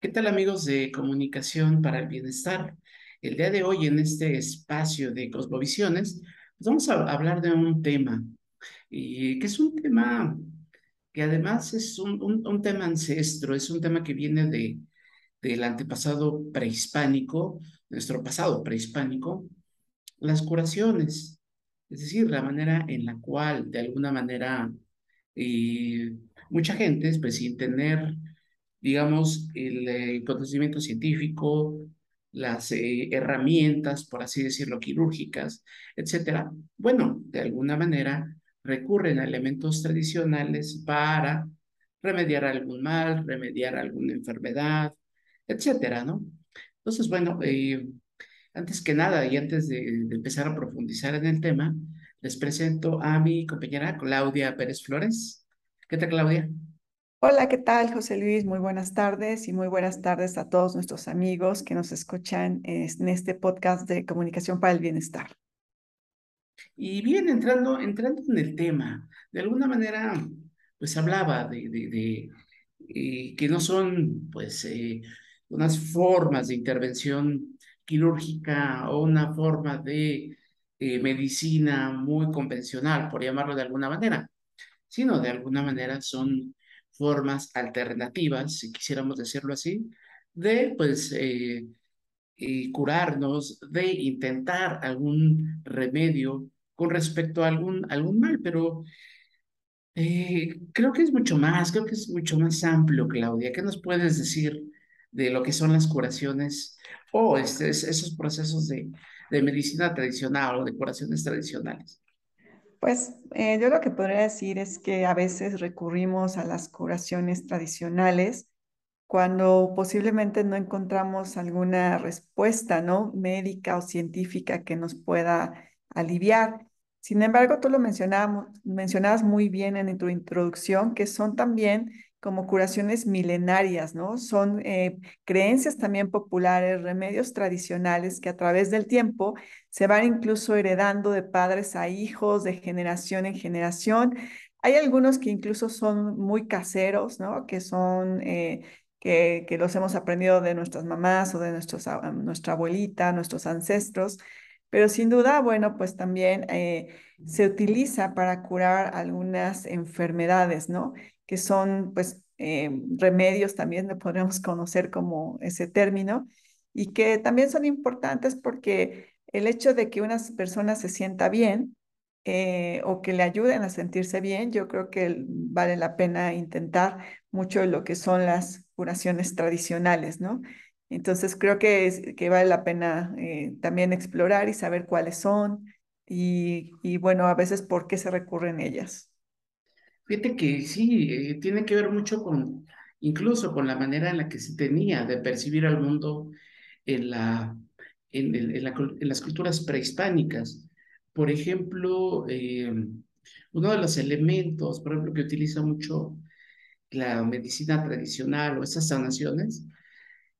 ¿Qué tal amigos de Comunicación para el Bienestar? El día de hoy en este espacio de Cosmovisiones, pues vamos a hablar de un tema, y que es un tema que además es un, un, tema ancestro, es un tema que viene de, del antepasado prehispánico, nuestro pasado prehispánico, las curaciones, es decir, la manera en la cual de alguna manera eh, mucha gente, pues sin tener digamos, el, conocimiento científico, las eh, herramientas, por así decirlo, quirúrgicas, etcétera, bueno, de alguna manera recurren a elementos tradicionales para remediar algún mal, remediar alguna enfermedad, etcétera, ¿no? Entonces, bueno, eh, antes que nada y antes de empezar a profundizar en el tema, les presento a mi compañera Claudia Pérez Flores. ¿Qué tal, Claudia? Hola, ¿qué tal, José Luis? Muy buenas tardes y muy buenas tardes a todos nuestros amigos que nos escuchan en este podcast de Comunicación para el Bienestar. Y bien, entrando, entrando en el tema, de alguna manera, pues hablaba de, eh, que no son, pues, eh, unas formas de intervención quirúrgica o una forma de eh, medicina muy convencional, por llamarlo de alguna manera, sino de alguna manera son formas alternativas, si quisiéramos decirlo así, de pues eh, curarnos, de intentar algún remedio con respecto a algún, algún mal, pero eh, creo que es mucho más, creo que es mucho más amplio, Claudia. ¿Qué nos puedes decir de lo que son las curaciones o este, esos procesos de, de medicina tradicional o de curaciones tradicionales? Pues eh, yo lo que podría decir es que a veces recurrimos a las curaciones tradicionales cuando posiblemente no encontramos alguna respuesta, ¿no? Médica o científica que nos pueda aliviar. Sin embargo, tú lo mencionabas, muy bien en tu introducción, que son también como curaciones milenarias, ¿no? Son eh, creencias también populares, remedios tradicionales que a través del tiempo se van incluso heredando de padres a hijos, de generación en generación. Hay algunos que incluso son muy caseros, ¿no? Que son, eh, que, los hemos aprendido de nuestras mamás o de nuestros, nuestra abuelita, nuestros ancestros. Pero sin duda, bueno, pues también eh, se utiliza para curar algunas enfermedades, ¿no? Que son pues eh, remedios también le podríamos conocer como ese término y que también son importantes porque el hecho de que una persona se sienta bien eh, o que le ayuden a sentirse bien, yo creo que vale la pena intentar mucho lo que son las curaciones tradicionales, ¿no? Entonces creo que, es, que vale la pena eh, también explorar y saber cuáles son y, y bueno, a veces por qué se recurren ellas. Fíjate que sí, eh, tiene que ver mucho con, incluso con la manera en la que se tenía de percibir al mundo en, la, en, el, en, la, en las culturas prehispánicas. Por ejemplo, eh, uno de los elementos, por ejemplo, que utiliza mucho la medicina tradicional o esas sanaciones,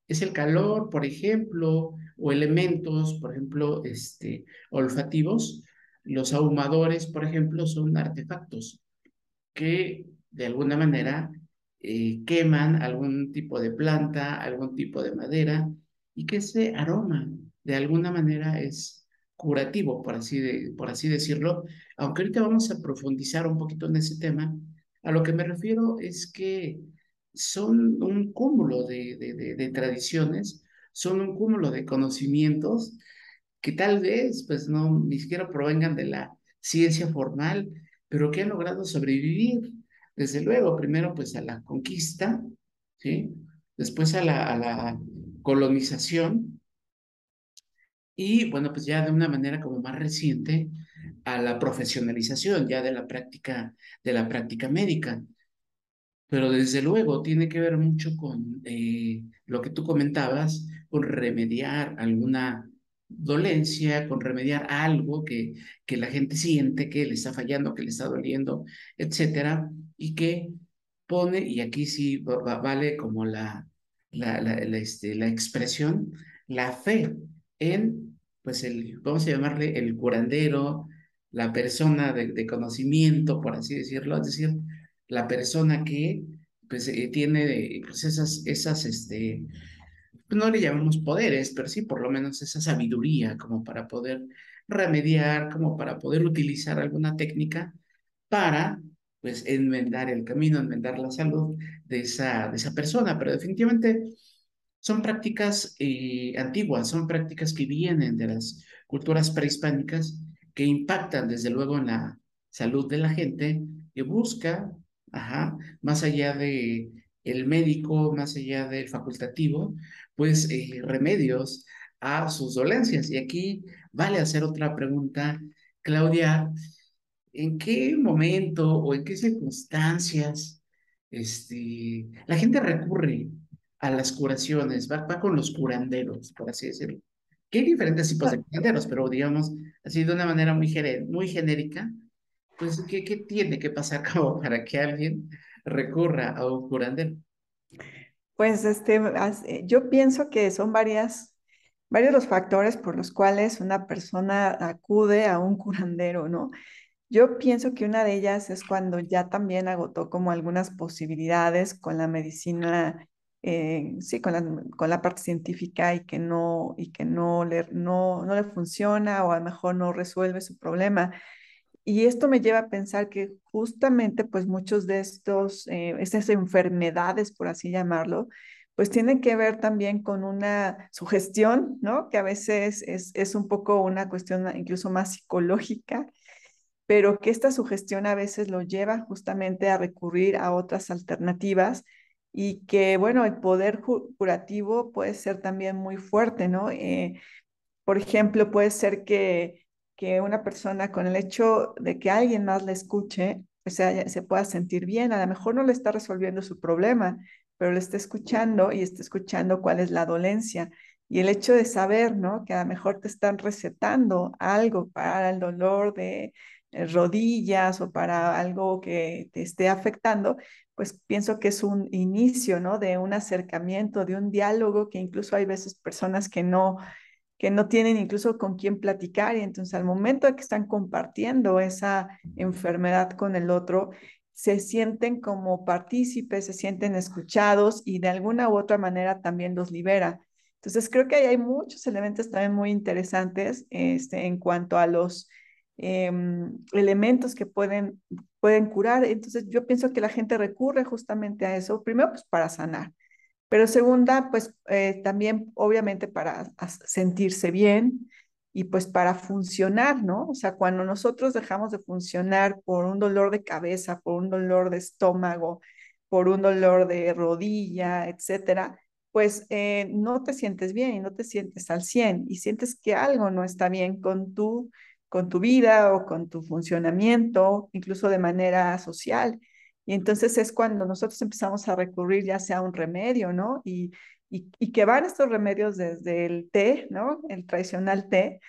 es el calor, por ejemplo, o elementos, por ejemplo, este, olfativos. Los ahumadores, por ejemplo, son artefactos que de alguna manera eh, queman algún tipo de planta, algún tipo de madera, y que ese aroma de alguna manera es curativo, por así, decirlo, aunque ahorita vamos a profundizar un poquito en ese tema, a lo que me refiero es que son un cúmulo de, de tradiciones, son un cúmulo de conocimientos que tal vez pues no ni siquiera provengan de la ciencia formal, pero que han logrado sobrevivir, desde luego, primero pues a la conquista, ¿sí? Después a la, colonización y bueno, pues ya de una manera como más reciente a la profesionalización ya de la práctica, de la práctica médica. Pero desde luego tiene que ver mucho con eh, lo que tú comentabas, con remediar alguna dolencia, con remediar algo que, que la gente siente que le está fallando, que le está doliendo, etcétera, y que pone, y aquí sí vale como la, la, este, la expresión, la fe en, pues, el, vamos a llamarle el curandero, la persona de, de conocimiento, por así decirlo, es decir, la persona que pues eh, tiene pues esas, esas, este, no le llamamos poderes, pero sí por lo menos esa sabiduría como para poder remediar, como para poder utilizar alguna técnica para pues enmendar el camino, enmendar la salud de esa, de esa persona, pero definitivamente son prácticas eh, antiguas, son prácticas que vienen de las culturas prehispánicas que impactan desde luego en la salud de la gente, que busca, ajá, más allá de el médico, más allá del facultativo, pues eh, remedios a sus dolencias. Y aquí vale hacer otra pregunta, Claudia, ¿en qué momento o en qué circunstancias este, la gente recurre a las curaciones, va, va con los curanderos, por así decirlo? Que hay diferentes tipos de curanderos, pero digamos, así de una manera muy, muy genérica, pues, ¿qué, ¿qué tiene que pasar como para que alguien recurra a un curandero? Pues este, yo pienso que son varias, varios los factores por los cuales una persona acude a un curandero, ¿no? Yo pienso que una de ellas es cuando ya también agotó como algunas posibilidades con la medicina, eh, sí, con la, con la parte científica y que, no, y que no, le, no, no le funciona o a lo mejor no resuelve su problema. Y esto me lleva a pensar que justamente pues muchos de estos, eh, estas enfermedades, por así llamarlo, pues tienen que ver también con una sugestión, ¿no? Que a veces es, es un poco una cuestión incluso más psicológica pero que esta sugestión a veces lo lleva justamente a recurrir a otras alternativas y que, bueno, el poder curativo puede ser también muy fuerte, ¿no? Eh, por ejemplo, puede ser que, que una persona con el hecho de que alguien más le escuche, pues se pueda sentir bien, a lo mejor no le está resolviendo su problema, pero le está escuchando y está escuchando cuál es la dolencia. Y el hecho de saber, ¿no? Que a lo mejor te están recetando algo para el dolor de, eh, rodillas o para algo que te esté afectando, pues pienso que es un inicio, ¿no? De un acercamiento, de un diálogo que incluso hay veces personas que no que no tienen incluso con quién platicar y entonces al momento de que están compartiendo esa enfermedad con el otro, se sienten como partícipes, se sienten escuchados y de alguna u otra manera también los libera. Entonces creo que ahí hay muchos elementos también muy interesantes este, en cuanto a los Em, elementos que pueden, pueden curar. Entonces yo pienso que la gente recurre justamente a eso, primero pues para sanar, pero segunda pues eh, también obviamente para sentirse bien y pues para funcionar, ¿no? O sea, cuando nosotros dejamos de funcionar por un dolor de cabeza, por un dolor de estómago, por un dolor de rodilla, etcétera, pues eh, no te sientes bien y no te sientes al 100 y sientes que algo no está bien con tu con tu vida o con tu funcionamiento, incluso de manera social. Y entonces es cuando nosotros empezamos a recurrir ya sea a un remedio, ¿no? Y, y, y que van estos remedios desde el té, ¿no? El tradicional té,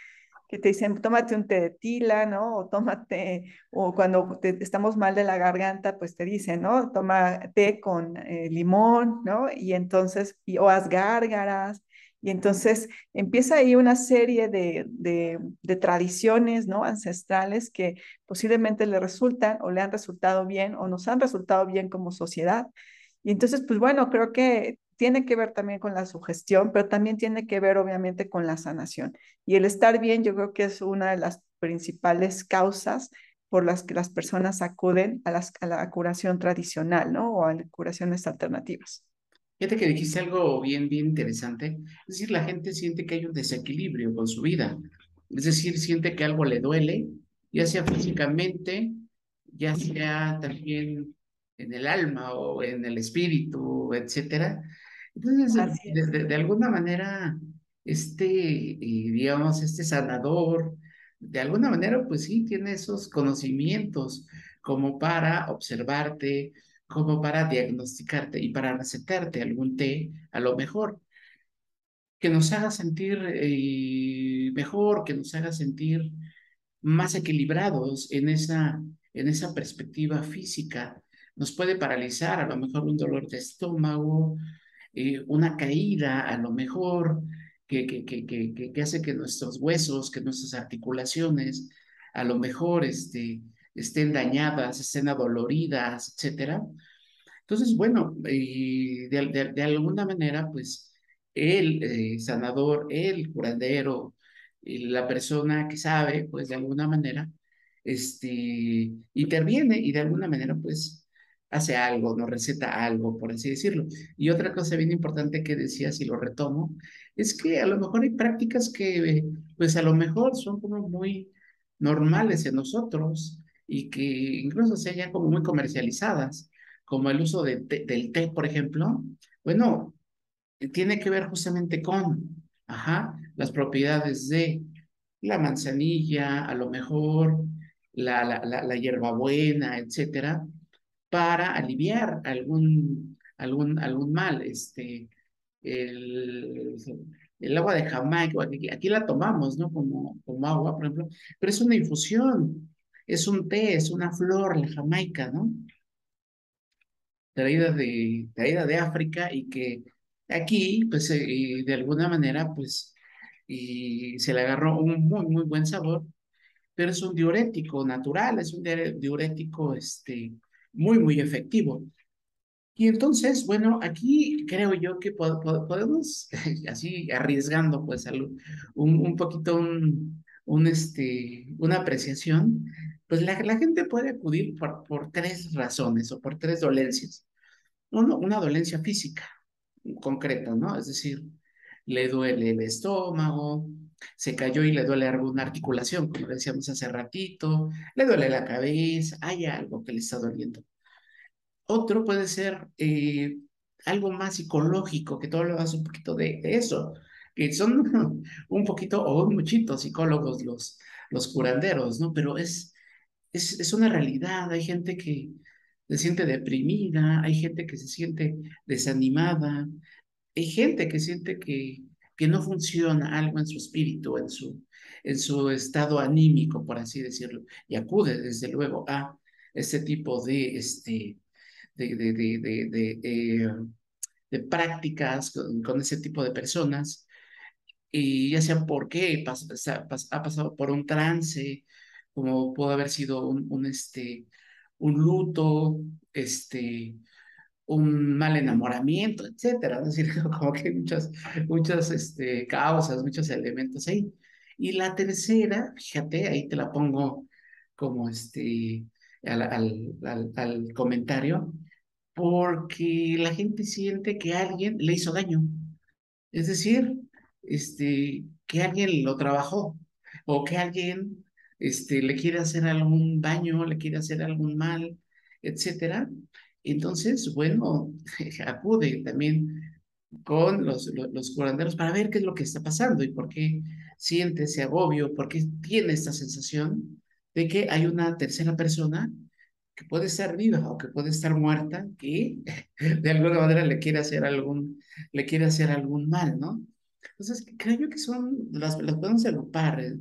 que te dicen, tómate un té de tila, ¿no? O tómate, o cuando estamos mal de la garganta, pues te dicen, ¿no? Toma té con eh, limón, ¿no? Y entonces, y, o haz gárgaras, y entonces empieza ahí una serie de, de, tradiciones ¿no? ancestrales que posiblemente le resultan o le han resultado bien o nos han resultado bien como sociedad. Y entonces, pues bueno, creo que tiene que ver también con la sugestión, pero también tiene que ver obviamente con la sanación. Y el estar bien yo creo que es una de las principales causas por las que las personas acuden a, las, a la curación tradicional, ¿no? O a curaciones alternativas. Fíjate que dijiste algo bien, bien interesante. Es decir, la gente siente que hay un desequilibrio con su vida. Es decir, siente que algo le duele, ya sea físicamente, ya sea también en el alma o en el espíritu, etcétera. Entonces, de, de, alguna manera, este, digamos, este sanador, de alguna manera, pues sí, tiene esos conocimientos como para observarte, como para diagnosticarte y para recetarte algún té, a lo mejor, que nos haga sentir eh, mejor, que nos haga sentir más equilibrados en esa, en esa perspectiva física. Nos puede paralizar a lo mejor un dolor de estómago, eh, una caída a lo mejor, que, que, que, que, que hace que nuestros huesos, que nuestras articulaciones, a lo mejor este, estén dañadas, estén adoloridas, etcétera. Entonces, bueno, de, de, de, alguna manera, pues el eh, sanador, el curandero, la persona que sabe, pues de alguna manera, este, interviene y de alguna manera, pues hace algo, nos receta algo, por así decirlo. Y otra cosa bien importante que decía, si lo retomo, es que a lo mejor hay prácticas que, pues a lo mejor son como muy normales en nosotros y que incluso sean ya como muy comercializadas, como el uso de del té, por ejemplo. Bueno, tiene que ver justamente con, ajá, las propiedades de la manzanilla, a lo mejor la, la, la, la hierbabuena, etcétera, para aliviar algún, algún, algún mal. Este, el, el agua de Jamaica, aquí, aquí, la tomamos, ¿no? Como, como agua, por ejemplo, pero es una infusión, es un té, es una flor, la Jamaica, ¿no? Traída de, traída de África y que aquí, pues, eh, de alguna manera, pues, y se le agarró un muy, muy buen sabor, pero es un diurético natural, es un diurético, este, muy, muy efectivo. Y entonces, bueno, aquí creo yo que podemos, así arriesgando, pues, un, un poquito un, un, este, una apreciación, pues la, gente puede acudir por, por tres razones o por tres dolencias. Uno, una dolencia física concreta, ¿no? Es decir, le duele el estómago, se cayó y le duele alguna articulación, como decíamos hace ratito, le duele la cabeza, hay algo que le está doliendo. Otro puede ser eh, algo más psicológico, que todo lo hace un poquito de, eso, que son un poquito o un muchito psicólogos los, los curanderos, ¿no? Pero es, es, es una realidad, hay gente que se siente deprimida, hay gente que se siente desanimada, hay gente que siente que, que no funciona algo en su espíritu, en su, en su estado anímico, por así decirlo, y acude desde luego a ese tipo de, este, de, de, de, de, eh, prácticas con, ese tipo de personas, y ya sea porque ha pasado por un trance, como pudo haber sido un, este, un luto, este, un mal enamoramiento, etcétera. Es decir, como que hay muchas, muchas este, causas, muchos elementos ahí. Y la tercera, fíjate, ahí te la pongo como este, al, al, al, al comentario, porque la gente siente que alguien le hizo daño. Es decir, este, que alguien lo trabajó o que alguien este, le quiere hacer algún daño, le quiere hacer algún mal, etcétera. Entonces, bueno, acude también con los, los, los, curanderos para ver qué es lo que está pasando y por qué siente ese agobio, por qué tiene esta sensación de que hay una tercera persona que puede estar viva o que puede estar muerta, que de alguna manera le quiere hacer algún, le quiere hacer algún mal, ¿no? Entonces, creo yo que son, las, las podemos agrupar, eh,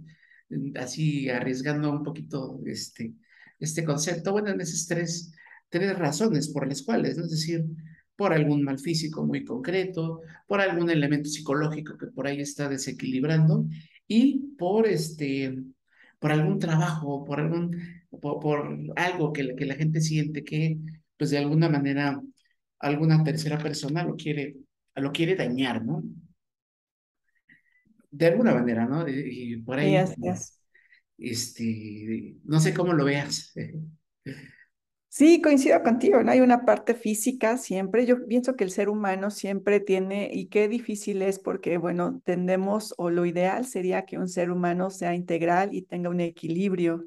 así arriesgando un poquito este, este concepto, bueno, en esas tres, tres razones por las cuales, es decir, por algún mal físico muy concreto, por algún elemento psicológico que por ahí está desequilibrando y por este por algún trabajo, por algún por algo que, que la gente siente que pues de alguna manera alguna tercera persona lo quiere lo quiere dañar, ¿no? De alguna manera, ¿no? Y por ahí este no sé cómo lo veas. Sí, coincido contigo, ¿no? Hay una parte física siempre. Yo pienso que el ser humano siempre tiene, y qué difícil es porque, bueno, tendemos, o lo ideal sería que un ser humano sea integral y tenga un equilibrio,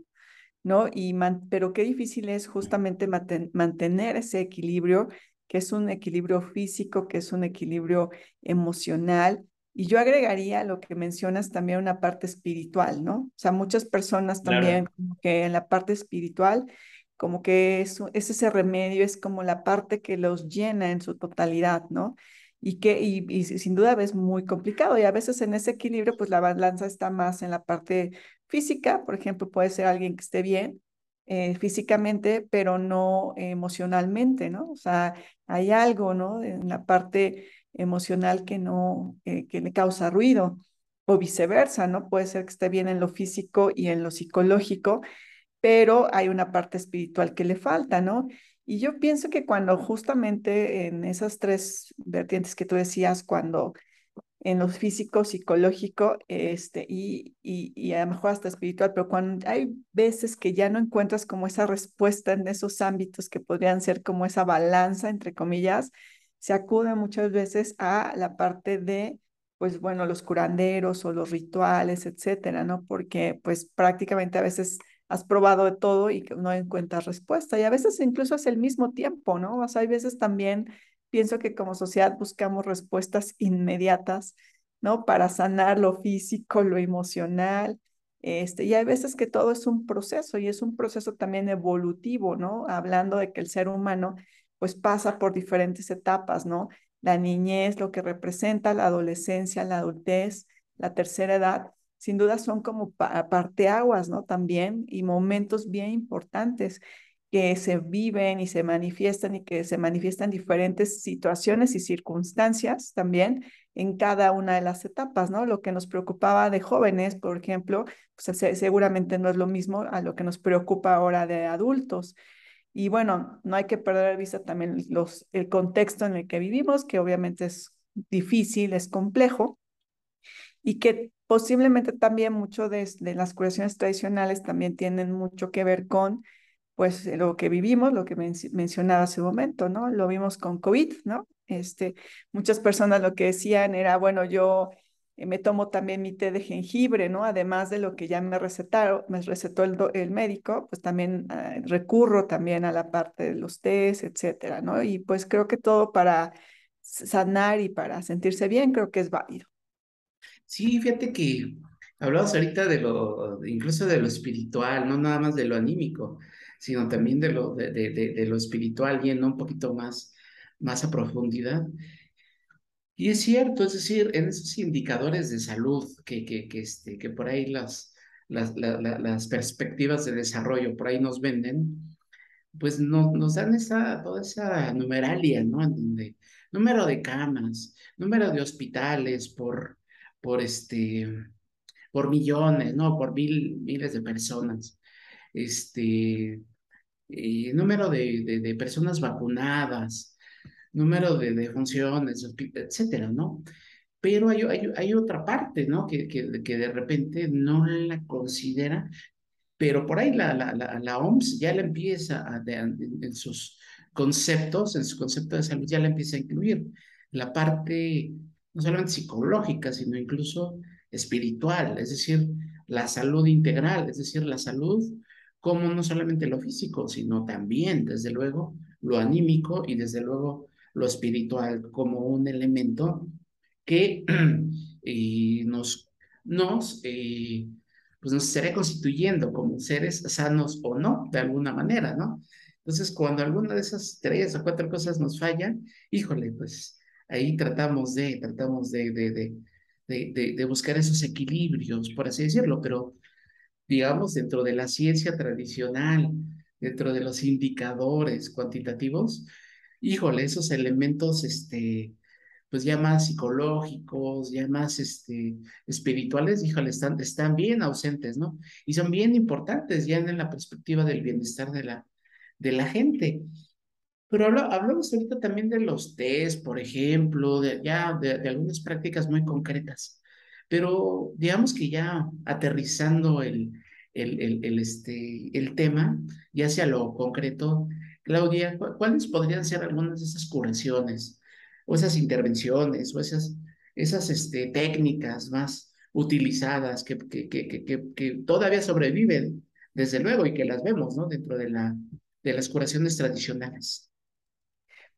¿no? Y man, pero qué difícil es justamente mantener ese equilibrio, que es un equilibrio físico, que es un equilibrio emocional. Y yo agregaría lo que mencionas también una parte espiritual, ¿no? O sea, muchas personas también claro. que en la parte espiritual como que es, es, ese remedio, es como la parte que los llena en su totalidad, ¿no? Y que, y, y, sin duda es muy complicado y a veces en ese equilibrio, pues la balanza está más en la parte física, por ejemplo, puede ser alguien que esté bien eh, físicamente, pero no emocionalmente, ¿no? O sea, hay algo, ¿no? En la parte emocional que no, eh, que le causa ruido o viceversa, ¿no? Puede ser que esté bien en lo físico y en lo psicológico, pero hay una parte espiritual que le falta, ¿no? Y yo pienso que cuando justamente en esas tres vertientes que tú decías, cuando en lo físico, psicológico, este, y, y, y, a lo mejor hasta espiritual, pero cuando hay veces que ya no encuentras como esa respuesta en esos ámbitos que podrían ser como esa balanza, entre comillas, se acude muchas veces a la parte de, pues bueno, los curanderos o los rituales, etcétera, ¿no? Porque pues prácticamente a veces has probado de todo y no encuentras respuesta. Y a veces incluso es el mismo tiempo, ¿no? O sea, hay veces también pienso que como sociedad buscamos respuestas inmediatas, ¿no? Para sanar lo físico, lo emocional. Este, y hay veces que todo es un proceso y es un proceso también evolutivo, ¿no? Hablando de que el ser humano pues pasa por diferentes etapas, ¿no? La niñez, lo que representa la adolescencia, la adultez, la tercera edad, sin duda son como parteaguas, ¿no? También y momentos bien importantes que se viven y se manifiestan y que se manifiestan diferentes situaciones y circunstancias también en cada una de las etapas, ¿no? Lo que nos preocupaba de jóvenes, por ejemplo, pues seguramente no es lo mismo a lo que nos preocupa ahora de adultos. Y bueno, no hay que perder de vista también los, el contexto en el que vivimos, que obviamente es difícil, es complejo, y que posiblemente también mucho de, las curaciones tradicionales también tienen mucho que ver con pues lo que vivimos, lo que men mencionaba hace un momento, ¿no? Lo vimos con COVID, ¿no? Este, muchas personas lo que decían era, bueno, yo me tomo también mi té de jengibre, ¿no? Además de lo que ya me recetaron, me recetó el, el médico, pues también uh, recurro también a la parte de los tés, etcétera, ¿no? Y pues creo que todo para sanar y para sentirse bien, creo que es válido. Sí, fíjate que hablabas ahorita de lo, incluso de lo espiritual, no nada más de lo anímico sino también de lo, de, de, de lo espiritual, yendo un poquito más, más a profundidad. Y es cierto, es decir, en esos indicadores de salud que, que, que, este, que por ahí las, las, la, la, las perspectivas de desarrollo por ahí nos venden, pues no, nos dan esa, toda esa numeralia, ¿no? En donde número de camas, número de hospitales por, por, este, por millones, ¿no? Por mil, miles de personas. Este, eh, número de, de, personas vacunadas, número de, de funciones, etcétera, ¿no? Pero hay, hay, hay, otra parte, ¿no? Que, que, que, de repente no la considera, pero por ahí la, la, la, la OMS ya la empieza en, sus conceptos, en su concepto de salud, ya la empieza a incluir. La parte no solamente psicológica, sino incluso espiritual, es decir, la salud integral, es decir, la salud como no solamente lo físico, sino también, desde luego, lo anímico y desde luego lo espiritual como un elemento que eh, nos, nos, eh, pues nos estará constituyendo como seres sanos o no, de alguna manera, ¿no? Entonces, cuando alguna de esas tres o cuatro cosas nos fallan, híjole, pues ahí tratamos de, tratamos de, de, de, de, de buscar esos equilibrios, por así decirlo, pero digamos, dentro de la ciencia tradicional, dentro de los indicadores cuantitativos, híjole, esos elementos, este, pues ya más psicológicos, ya más este, espirituales, híjole, están, están bien ausentes, ¿no? Y son bien importantes ya en la perspectiva del bienestar de la, de la gente. Pero hablamos ahorita también de los test, por ejemplo, de, ya de, de algunas prácticas muy concretas. Pero digamos que ya aterrizando el, el, el, este, el tema, ya sea lo concreto, Claudia, ¿cuáles podrían ser algunas de esas curaciones o esas intervenciones o esas, esas este, técnicas más utilizadas que, que, que, que, que todavía sobreviven, desde luego, y que las vemos ¿no? dentro de, la, de las curaciones tradicionales?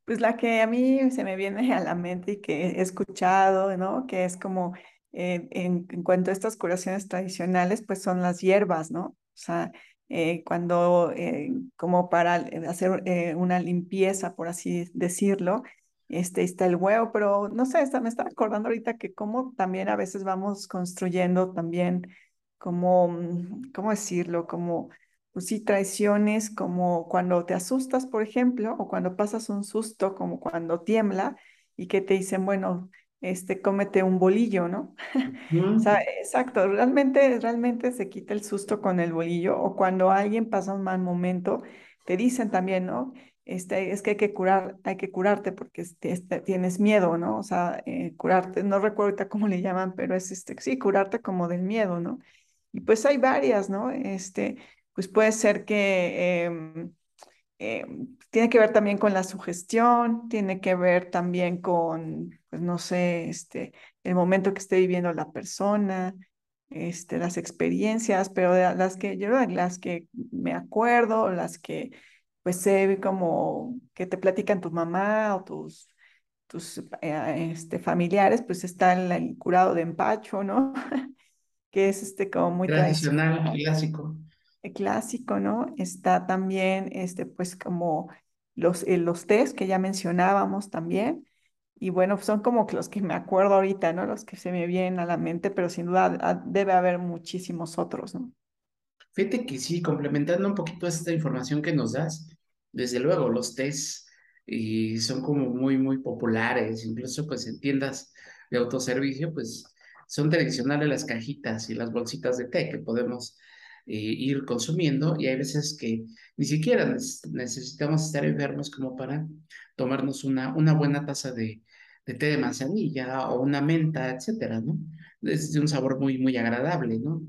Pues la que a mí se me viene a la mente y que he escuchado, ¿no? Que es como eh, en, en, cuanto a estas curaciones tradicionales, pues son las hierbas, ¿no? O sea, eh, cuando, eh, como para hacer eh, una limpieza, por así decirlo, este, está el huevo, pero no sé, está, me estaba acordando ahorita que como también a veces vamos construyendo también como, mm, ¿cómo decirlo? Como, pues sí, traiciones, como cuando te asustas, por ejemplo, o cuando pasas un susto, como cuando tiembla y que te dicen, bueno, este, cómete un bolillo, ¿no? o sea, exacto, realmente, realmente se quita el susto con el bolillo o cuando alguien pasa un mal momento, te dicen también, ¿no? este, es que hay que curar, hay que curarte porque este, este, tienes miedo, ¿no? O sea, eh, curarte, no recuerdo ahorita cómo le llaman, pero es este, sí, curarte como del miedo, ¿no? Y pues hay varias, ¿no? Este, pues puede ser que em, em, tiene que ver también con la sugestión, tiene que ver también con, pues no sé, este, el momento que esté viviendo la persona, este, las experiencias, pero de las que yo, las que me acuerdo, las que pues sé como que te platican tu mamá o tus, tus eh, este, familiares, pues está el, el curado de empacho, ¿no? que es este como muy Tradicional, tradicional, clásico. Eh, clásico, ¿no? Está también este pues como los, eh, los tés que ya mencionábamos también. Y bueno, son como los que me acuerdo ahorita, ¿no? Los que se me vienen a la mente, pero sin duda debe haber muchísimos otros, ¿no? Fíjate que sí, complementando un poquito esta información que nos das, desde luego los tés y son como muy, muy populares, incluso pues en tiendas de autoservicio, pues son tradicionales las cajitas y las bolsitas de té que podemos eh, ir consumiendo y hay veces que ni siquiera neces- necesitamos estar enfermos como para tomarnos una, una buena taza de, de té de manzanilla o una menta, etcétera, ¿no? Es de un sabor muy, muy agradable, ¿no?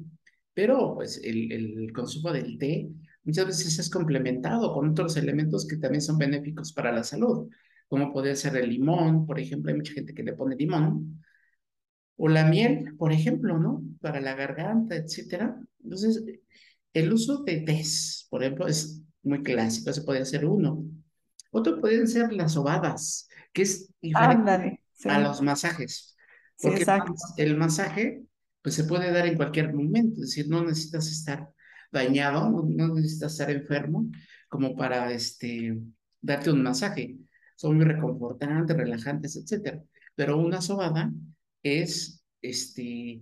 Pero pues el, el consumo del té muchas veces es complementado con otros elementos que también son benéficos para la salud, como puede ser el limón, por ejemplo, hay mucha gente que le pone limón, o la miel, por ejemplo, ¿no? Para la garganta, etcétera. Entonces, el uso de tés, por ejemplo, es muy clásico, ese podría ser uno. Otro pueden ser las sobadas, que es diferente Ándale, a sí, los masajes, sí, porque el exacto. el masaje pues se puede dar en cualquier momento, es decir, no necesitas estar dañado, no, no necesitas estar enfermo como para este, darte un masaje. Son muy reconfortantes, relajantes, etcétera. Pero una sobada es este,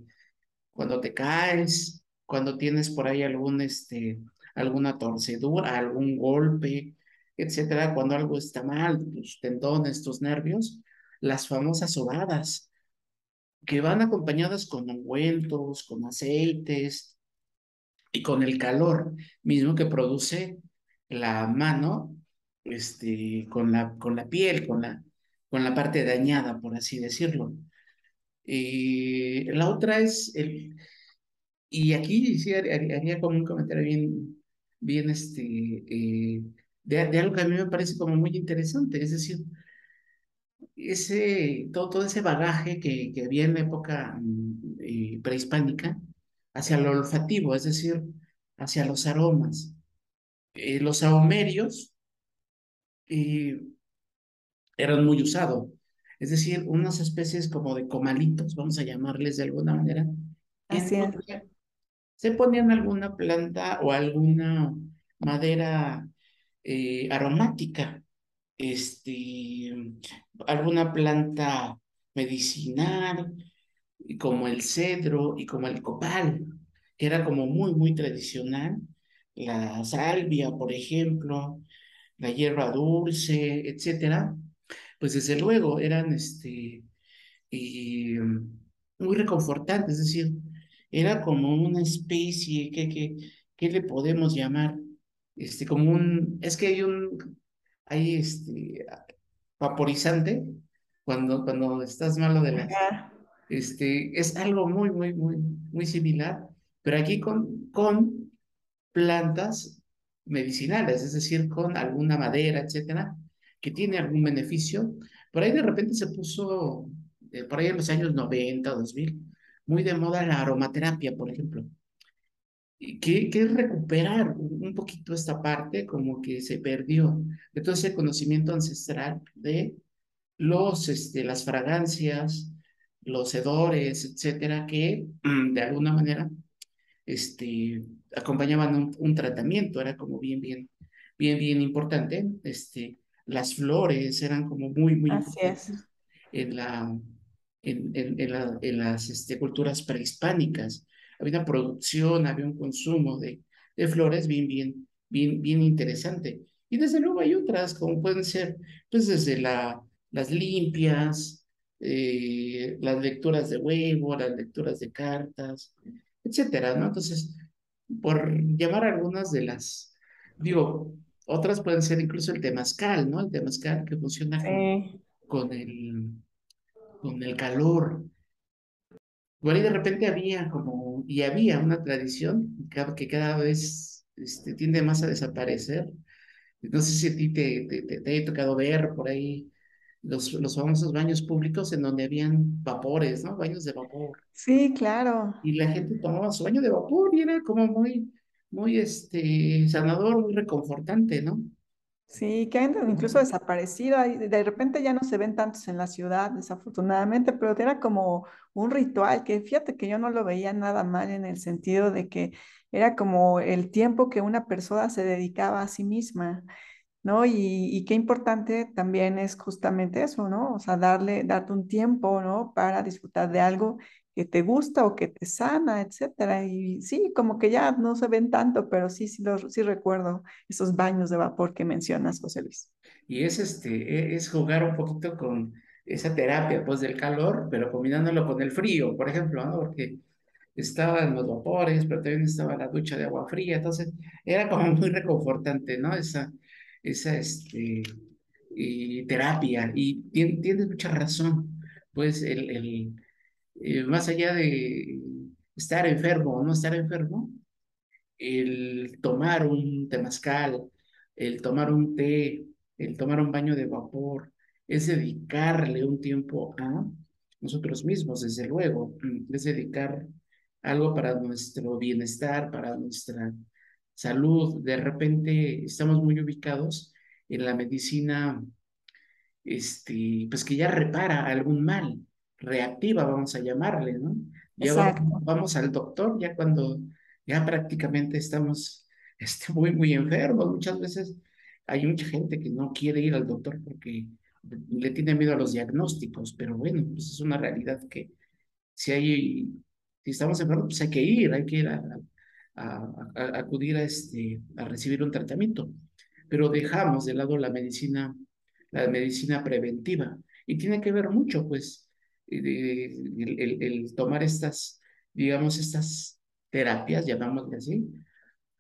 cuando te caes, cuando tienes por ahí algún, este, alguna torcedura, algún golpe, etcétera, cuando algo está mal, tus tendones, tus nervios, las famosas sobadas, que van acompañadas con ungüentos, con aceites y con el calor mismo que produce la mano, este, con la, con la piel, con la, con la parte dañada, por así decirlo. Y la otra es el, y aquí sí haría, como un comentario bien, bien este, eh, de, algo que a mí me parece como muy interesante, es decir, ese, todo, todo ese bagaje que, que había en la época mm, eh, prehispánica hacia lo olfativo, es decir, hacia los aromas. Eh, los sahumerios eh, eran muy usados, es decir, unas especies como de comalitos, vamos a llamarles de alguna manera, Así es. se ponían alguna planta o alguna madera eh, aromática, este, alguna planta medicinal, como el cedro y como el copal, que era como muy, muy tradicional, la salvia, por ejemplo, la hierba dulce, etcétera, pues desde luego eran este, mm, muy reconfortante, es decir, era como una especie que, que, ¿qué le podemos llamar? Este, como un, es que hay un, hay este, vaporizante cuando, cuando estás malo de Ajá, este, es algo muy, muy, muy, muy similar, pero aquí con, con plantas medicinales, es decir, con alguna madera, etcétera, que tiene algún beneficio. Por ahí de repente se puso, eh, por ahí en los años 90, 2000, muy de moda la aromaterapia, por ejemplo, que, que recuperar un un poquito esta parte como que se perdió de todo ese conocimiento ancestral de los, este, las fragancias, los hedores, etcétera, que mm, de alguna manera este, acompañaban un, un tratamiento, era como bien, bien, bien, bien importante. Este, las flores eran como muy, muy así es. importantes en la, en, en, en la- en las este, culturas prehispánicas. Había una producción, había un consumo de, de flores bien, bien, bien, bien interesante. Y desde luego hay otras, como pueden ser, pues desde la, las limpias, eh, las lecturas de huevo, las lecturas de cartas, etcétera, ¿no? Entonces, por llamar algunas de las, digo, Otras pueden ser incluso el temazcal, ¿no? El temazcal que funciona con, el, con el calor. Por ahí de repente había como, y había una tradición que cada vez este, tiende más a desaparecer. No sé si a ti te, te, te, te ha tocado ver por ahí los, los famosos baños públicos en donde habían vapores, ¿no? Baños de vapor. sí, claro. Y la gente tomaba su baño de vapor y era como muy, muy, este, sanador, muy reconfortante, ¿no? Sí, que han incluso desaparecido. De repente ya no se ven tantos en la ciudad, desafortunadamente, pero era como un ritual que fíjate que yo no lo veía nada mal en el sentido de que era como el tiempo que una persona se dedicaba a sí misma. ¿no? Y, y qué importante también es justamente eso, ¿no? O sea, darle, darte un tiempo, ¿no? Para disfrutar de algo que te gusta o que te sana, etcétera. Y sí, como que ya no se ven tanto, pero sí, sí, los, sí recuerdo esos baños de vapor que mencionas, José Luis. Y es, este, e- es jugar un poquito con esa terapia, pues, del calor, pero combinándolo con el frío, por ejemplo, ¿no? Porque estaban los vapores, pero también estaba la ducha de agua fría, entonces era como muy reconfortante, ¿no? Esa, esa, este, y terapia, y tien- tienes mucha razón, pues, el, el, eh, más allá de estar enfermo o no estar enfermo, el tomar un temazcal, el tomar un té, el tomar un baño de vapor, es dedicarle un tiempo a nosotros mismos, desde luego, mm, es dedicar algo para nuestro bienestar, para nuestra salud. De repente estamos muy ubicados en la medicina este, pues que ya repara algún mal, reactiva, vamos a llamarle, ¿no? Ya vamos, vamos al doctor ya cuando ya prácticamente estamos este, muy, muy enfermos. Muchas veces hay mucha gente que no quiere ir al doctor porque le tiene miedo a los diagnósticos, pero bueno, pues es una realidad que si hay, si estamos enfermos, pues hay que ir, hay que ir a, a, a- a acudir a, este, a recibir un tratamiento. Pero dejamos de lado la medicina, la medicina preventiva. Y tiene que ver mucho, pues, el, tomar estas, digamos, estas terapias, llamámosle así,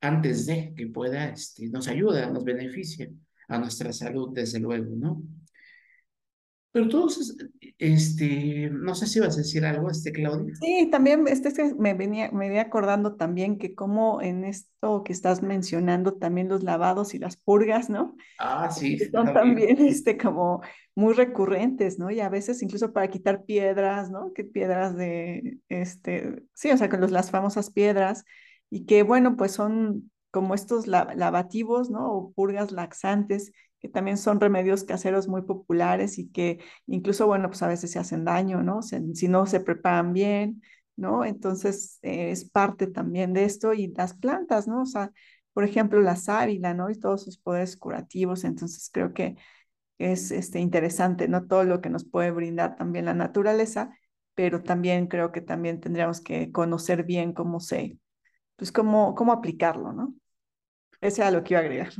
antes de que pueda, este, nos ayuda, nos beneficia a nuestra salud, desde luego, ¿no? Pero todos, este, no sé si vas a decir algo, este, Claudia. Sí, también este, es que me venía, me venía acordando también que como en esto que estás mencionando, también los lavados y las purgas, ¿no? Ah, sí, que son también. también este, como muy recurrentes, ¿no? Y a veces incluso para quitar piedras, ¿no? Que piedras de, este, sí, o sea, con los, las famosas piedras, y que bueno, pues son como estos la- lavativos, ¿no? O purgas laxantes, que también son remedios caseros muy populares y que incluso, bueno, pues a veces se hacen daño, ¿no? Se- si no se preparan bien, ¿no? Entonces, eh, es parte también de esto y las plantas, ¿no? O sea, por ejemplo, la sábila, ¿no? Y todos sus poderes curativos. Entonces creo que es este, interesante, ¿no? Todo lo que nos puede brindar también la naturaleza, pero también creo que también tendríamos que conocer bien cómo se, pues cómo, cómo aplicarlo, ¿no? Ese era lo que iba a agregar.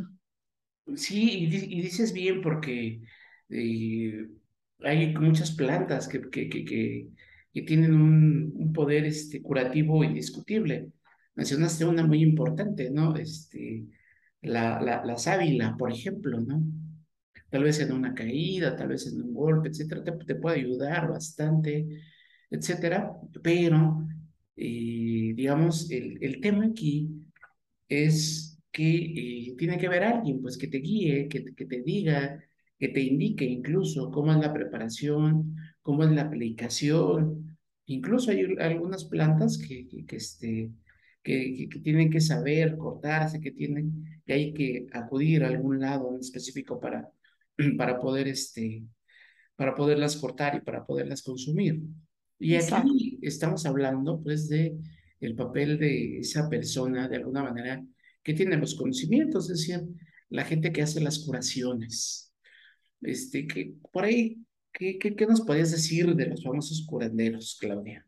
Sí, y, di- y dices bien porque eh, hay muchas plantas que, que, que, que, tienen un, un poder este, curativo indiscutible. Mencionaste una muy importante, ¿no? Este, la, la, la sábila, por ejemplo, ¿no? Tal vez en una caída, tal vez en un golpe, etcétera, te, te puede ayudar bastante, etcétera, pero, eh, digamos, el, el tema aquí es que eh, tiene que haber alguien, pues, que te guíe, que, te- que te diga, que te indique incluso cómo es la preparación, cómo es la aplicación. Incluso hay un- algunas plantas que, que, que, este, que, que- que tienen que saber cortarse, que tienen, que hay que acudir a algún lado en específico para, para poder, este, para poderlas cortar y para poderlas consumir. Y Exacto. aquí estamos hablando, pues, de el papel de esa persona, de alguna manera, que tiene los conocimientos, decir, la gente que hace las curaciones. Este, que por ahí, ¿qué, qué, nos podías decir de los famosos curanderos, Claudia?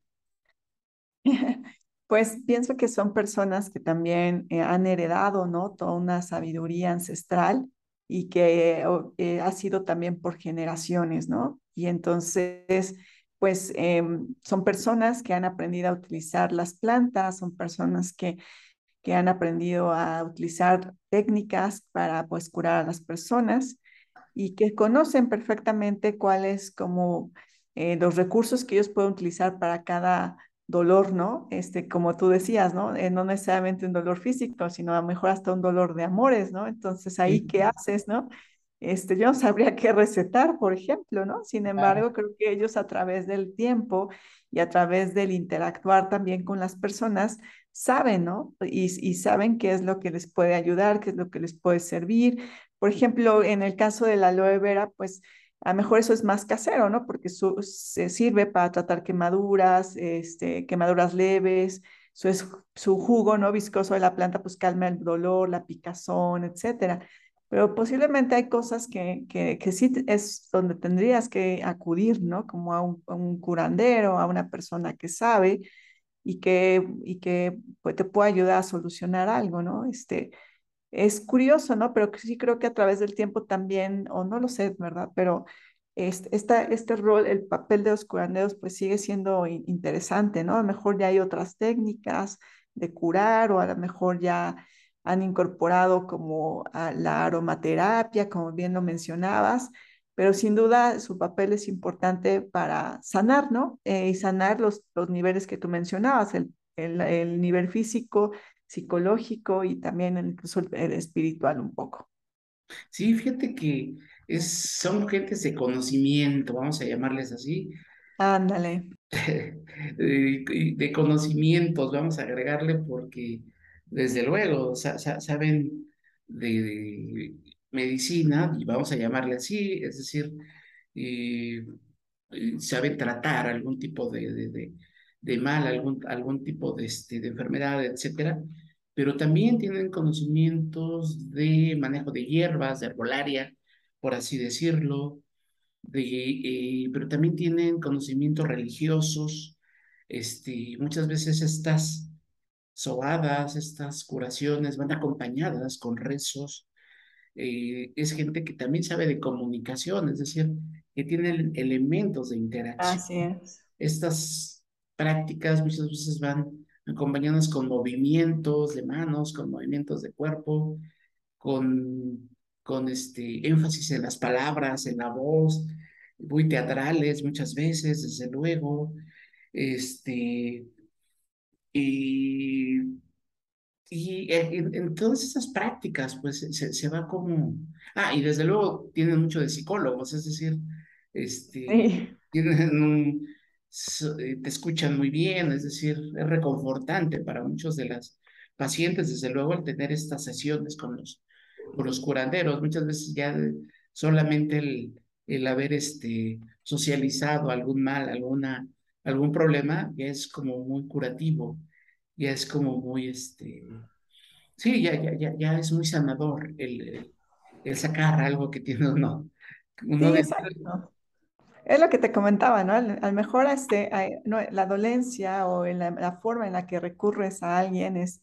Pues pienso que son personas que también eh, han heredado, ¿no? Toda una sabiduría ancestral y que eh, ha sido también por generaciones, ¿no? Y entonces, pues em, son personas que han aprendido a utilizar las plantas, son personas que que han aprendido a utilizar técnicas para pues curar a las personas y que conocen perfectamente cuáles como eh, los recursos que ellos pueden utilizar para cada dolor, ¿no? Este, como tú decías, ¿no? Eh, no necesariamente un dolor físico, sino a lo mejor hasta un dolor de amores, ¿no? Entonces, ahí, ¿qué haces, no? Este, yo no sabría qué recetar, por ejemplo, ¿no? Sin embargo, creo que ellos a través del tiempo y a través del interactuar también con las personas, saben, ¿no? Y, y saben qué es lo que les puede ayudar, qué es lo que les puede servir. Por ejemplo, en el caso de la aloe vera, pues a lo mejor eso es más casero, ¿no? Porque se sirve para tratar quemaduras, este, quemaduras leves, su, su jugo, ¿no? Viscoso de la planta, pues calma el dolor, la picazón, etcétera. Pero posiblemente hay cosas que, que, que sí es donde tendrías que acudir, ¿no? Como a un, a un curandero, a una persona que sabe y que, y que pues, te puede ayudar a solucionar algo, ¿no? Este, es curioso, ¿no? Pero sí creo que a través del tiempo también, o no lo sé, ¿verdad? Pero este, esta, este rol, el papel de los curanderos, pues sigue siendo interesante, ¿no? A lo mejor ya hay otras técnicas de curar o a lo mejor ya han incorporado como la aromaterapia, como bien lo mencionabas, pero sin duda su papel es importante para sanar, ¿no? Eh, y sanar los, los niveles que tú mencionabas, el, el, el nivel físico, psicológico y también incluso el espiritual un poco. Sí, fíjate que es, son gentes de conocimiento, vamos a llamarles así. Ándale. de, conocimientos, vamos a agregarle, porque desde luego saben de, medicina, y vamos a llamarle así, es decir, saben tratar algún tipo de, de, de mal, algún, algún tipo de, este, de enfermedad, etcétera, pero también tienen conocimientos de manejo de hierbas, de herbolaria, por así decirlo, de, eh, pero también tienen conocimientos religiosos, este, muchas veces estas sobadas, estas curaciones van acompañadas con rezos, eh, es gente que también sabe de comunicación, es decir, que tiene elementos de interacción. Así es. Estas prácticas muchas veces van acompañadas con movimientos de manos, con movimientos de cuerpo, con, con este énfasis en las palabras, en la voz, muy teatrales muchas veces, desde luego. Este, y, y en, todas esas prácticas, pues se, se, va como... Ah, y desde luego tienen mucho de psicólogos, es decir, este, tienen un, eh, te escuchan muy bien, es decir, es reconfortante para muchos de las pacientes, desde luego, el tener estas sesiones con los, con los curanderos. Muchas veces ya solamente el, el haber este, socializado algún mal, alguna, algún problema, ya es como muy curativo, ya es como muy, este, sí, ya, ya, ya, ya es muy sanador el, el, sacar algo que tiene uno. uno sí, exacto. Es lo que te comentaba, ¿no? A lo mejor este, no, la dolencia o en la, forma en la que recurres a alguien es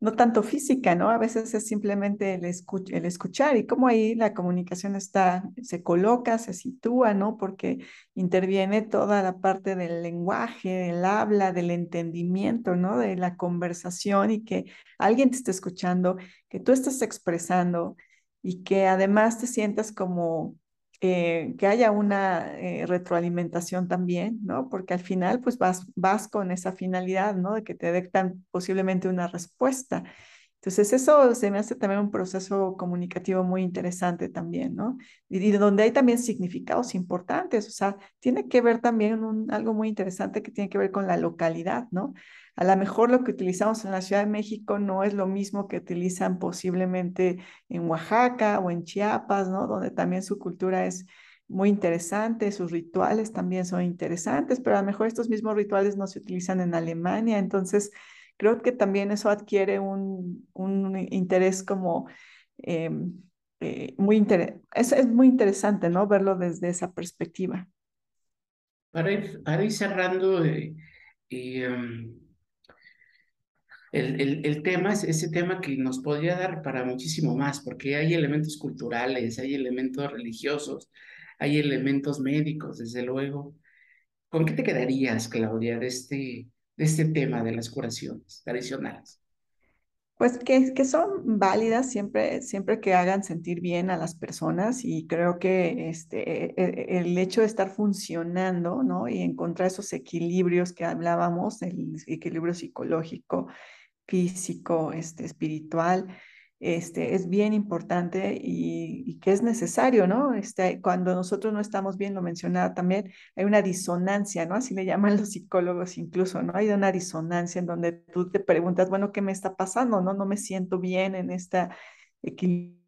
no tanto física, ¿no? A veces es simplemente el, el escuchar y cómo ahí la comunicación está, se coloca, se sitúa, ¿no? Porque interviene toda la parte del lenguaje, del habla, del entendimiento, ¿no? De la conversación y que alguien te esté escuchando, que tú estás expresando y que además te sientas como eh, que haya una eh, retroalimentación también, ¿no? Porque al final, pues vas, vas con esa finalidad, ¿no? De que te dictan posiblemente una respuesta. Entonces, eso se me hace también un proceso comunicativo muy interesante también, ¿no? Y, donde hay también significados importantes, o sea, tiene que ver también un, algo muy interesante que tiene que ver con la localidad, ¿no? A lo mejor lo que utilizamos en la Ciudad de México no es lo mismo que utilizan posiblemente en Oaxaca o en Chiapas, ¿no? Donde también su cultura es muy interesante, sus rituales también son interesantes, pero a lo mejor estos mismos rituales no se utilizan en Alemania, entonces creo que también eso adquiere un, un interés como em, eh, muy inter es, es, muy interesante, ¿no? Verlo desde esa perspectiva. Para ir, para ir cerrando, eh, eh, el, el, el, tema es ese tema que nos podría dar para muchísimo más, porque hay elementos culturales, hay elementos religiosos, hay elementos médicos, desde luego. ¿Con qué te quedarías, Claudia, de este, de este tema de las curaciones tradicionales? Pues que, que son válidas siempre, siempre que hagan sentir bien a las personas y creo que este, e, e, el hecho de estar funcionando, ¿no? Y encontrar esos equilibrios que hablábamos, el equilibrio psicológico, físico, este, espiritual, este, es bien importante y, que es necesario, ¿no? Este, cuando nosotros no estamos bien, lo mencionaba también, hay una disonancia, ¿no? Así le llaman los psicólogos incluso, ¿no? Hay una disonancia en donde tú te preguntas, bueno, ¿qué me está pasando? ¿No? No me siento bien en esta equilibrio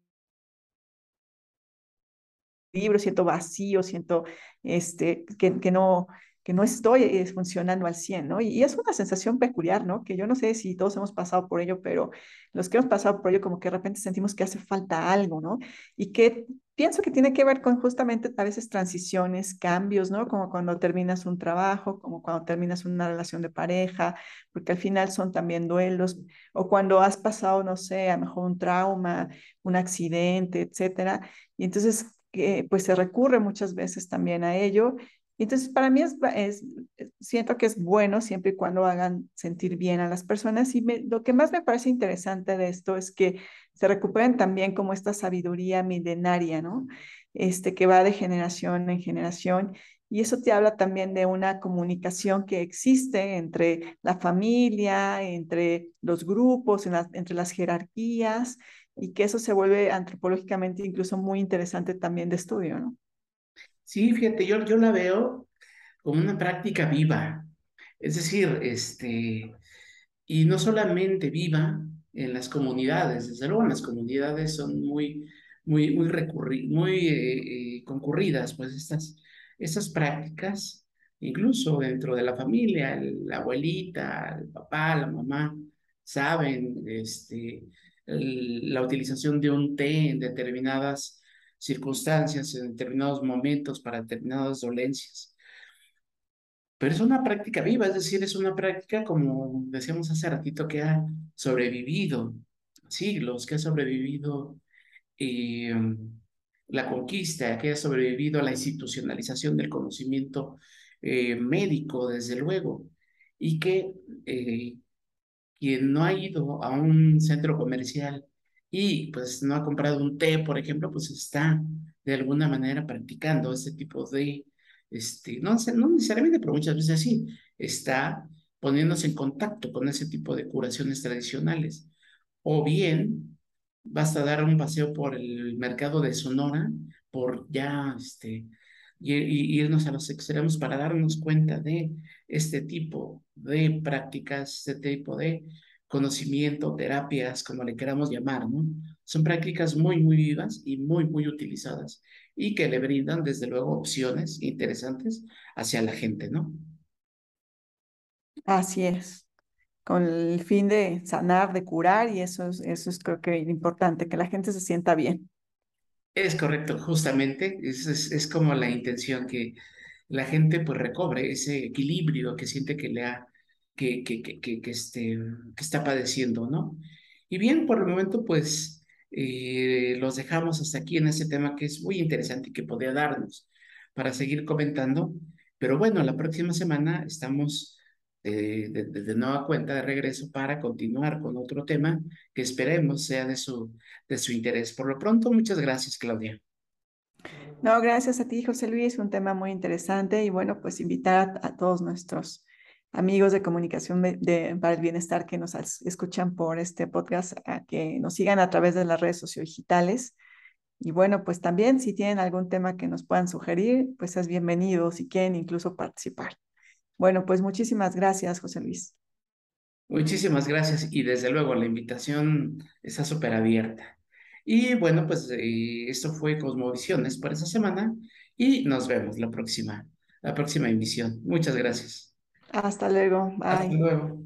siento vacío, siento este, que, que no, que no estoy eh, funcionando al 100, ¿no? Y, es una sensación peculiar, ¿no? Que yo no sé si todos hemos pasado por ello, pero los que hemos pasado por ello como que de repente sentimos que hace falta algo, ¿no? Y que pienso que tiene que ver con justamente a veces transiciones, cambios, ¿no? Como cuando terminas un trabajo, como cuando terminas una relación de pareja, porque al final son también duelos, o cuando has pasado, no sé, a lo mejor un trauma, un accidente, etcétera. Y entonces, eh, pues se recurre muchas veces también a ello entonces, para mí es, siento que es bueno siempre y cuando hagan sentir bien a las personas. Y lo que más me parece interesante de esto es que se recuperen también como esta sabiduría milenaria, ¿no? Este, que va de generación en generación. Y eso te habla también de una comunicación que existe entre la familia, entre los grupos, entre las jerarquías, y que eso se vuelve antropológicamente incluso muy interesante también de estudio, ¿no? Sí, fíjate, yo, yo la veo como una práctica viva. Es decir, este, y no solamente viva en las comunidades, desde luego las comunidades son muy, muy, muy, muy eh, eh, concurridas, pues estas, estas prácticas, incluso dentro de la familia, la abuelita, el papá, la mamá, saben este, la utilización de un té en determinadas circunstancias, en determinados momentos, para determinadas dolencias. Pero es una práctica viva, es decir, es una práctica, como decíamos hace ratito, que ha sobrevivido siglos, que ha sobrevivido eh, la conquista, que ha sobrevivido la institucionalización del conocimiento eh, médico, desde luego, y que eh, quien no ha ido a un centro comercial y pues no ha comprado un té, por ejemplo, pues está de alguna manera practicando ese tipo de, este, no, no necesariamente, pero muchas veces sí, está poniéndose en contacto con ese tipo de curaciones tradicionales. O bien, basta dar un paseo por el mercado de Sonora, por ya, este, y, irnos a los extremos para darnos cuenta de este tipo de prácticas, este tipo de conocimiento, terapias, como le queramos llamar, ¿no? Son prácticas muy, muy vivas y muy, muy utilizadas y que le brindan, desde luego, opciones interesantes hacia la gente, ¿no? Así es, con el fin de sanar, de curar y eso es, eso es creo que importante, que la gente se sienta bien. Es correcto, justamente, es, es, es como la intención que la gente pues recobre ese equilibrio que siente que le ha que, que, que, que, este, que está padeciendo, ¿no? Y bien, por el momento, pues eh, los dejamos hasta aquí en ese tema que es muy interesante y que podría darnos para seguir comentando. Pero bueno, la próxima semana estamos de, de, nueva cuenta de regreso para continuar con otro tema que esperemos sea de su, de su interés. Por lo pronto, muchas gracias, Claudia. No, gracias a ti, José Luis, un tema muy interesante y bueno, pues invitar a todos nuestros amigos de comunicación para el bienestar que nos escuchan por este podcast, que nos sigan a través de las redes sociodigitales. Y bueno, pues también si tienen algún tema que nos puedan sugerir, pues es bienvenido si quieren incluso participar. Bueno, pues muchísimas gracias, José Luis. Muchísimas gracias y desde luego la invitación está súper abierta. Y bueno, pues eh, esto fue Cosmovisiones por esta semana y nos vemos la próxima, la próxima emisión. Muchas gracias. Hasta luego. Bye. Hasta luego.